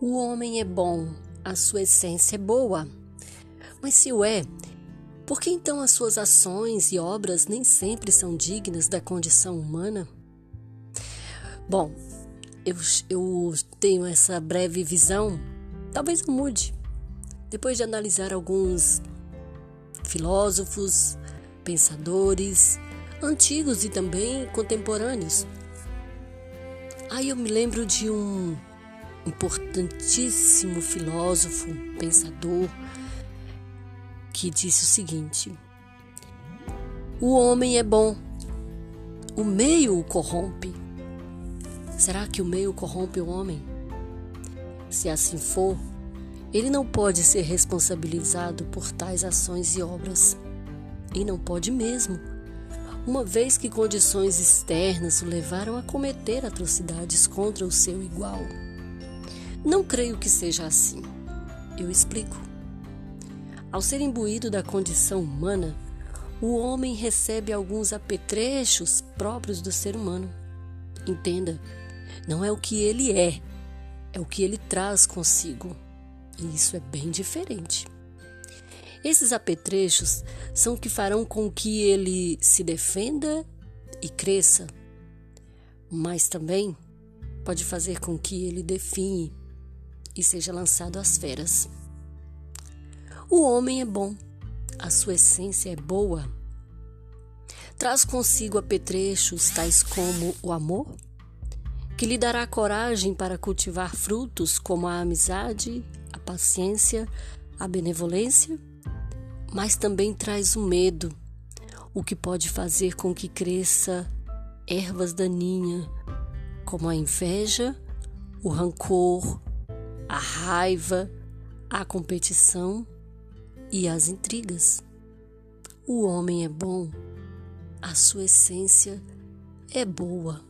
O homem é bom, a sua essência é boa. Mas se o é, por que então as suas ações e obras nem sempre são dignas da condição humana? Bom, eu, eu tenho essa breve visão, talvez eu mude, depois de analisar alguns filósofos, pensadores, antigos e também contemporâneos. Aí eu me lembro de um importantíssimo filósofo, pensador, que disse o seguinte: O homem é bom, o meio o corrompe. Será que o meio corrompe o homem? Se assim for, ele não pode ser responsabilizado por tais ações e obras. E não pode mesmo, uma vez que condições externas o levaram a cometer atrocidades contra o seu igual. Não creio que seja assim. Eu explico. Ao ser imbuído da condição humana, o homem recebe alguns apetrechos próprios do ser humano. Entenda, não é o que ele é, é o que ele traz consigo. E isso é bem diferente. Esses apetrechos são o que farão com que ele se defenda e cresça, mas também pode fazer com que ele define e seja lançado às feras. O homem é bom, a sua essência é boa. Traz consigo apetrechos tais como o amor, que lhe dará coragem para cultivar frutos como a amizade, a paciência, a benevolência, mas também traz o medo, o que pode fazer com que cresça ervas daninhas, como a inveja, o rancor, a raiva, a competição e as intrigas. O homem é bom, a sua essência é boa.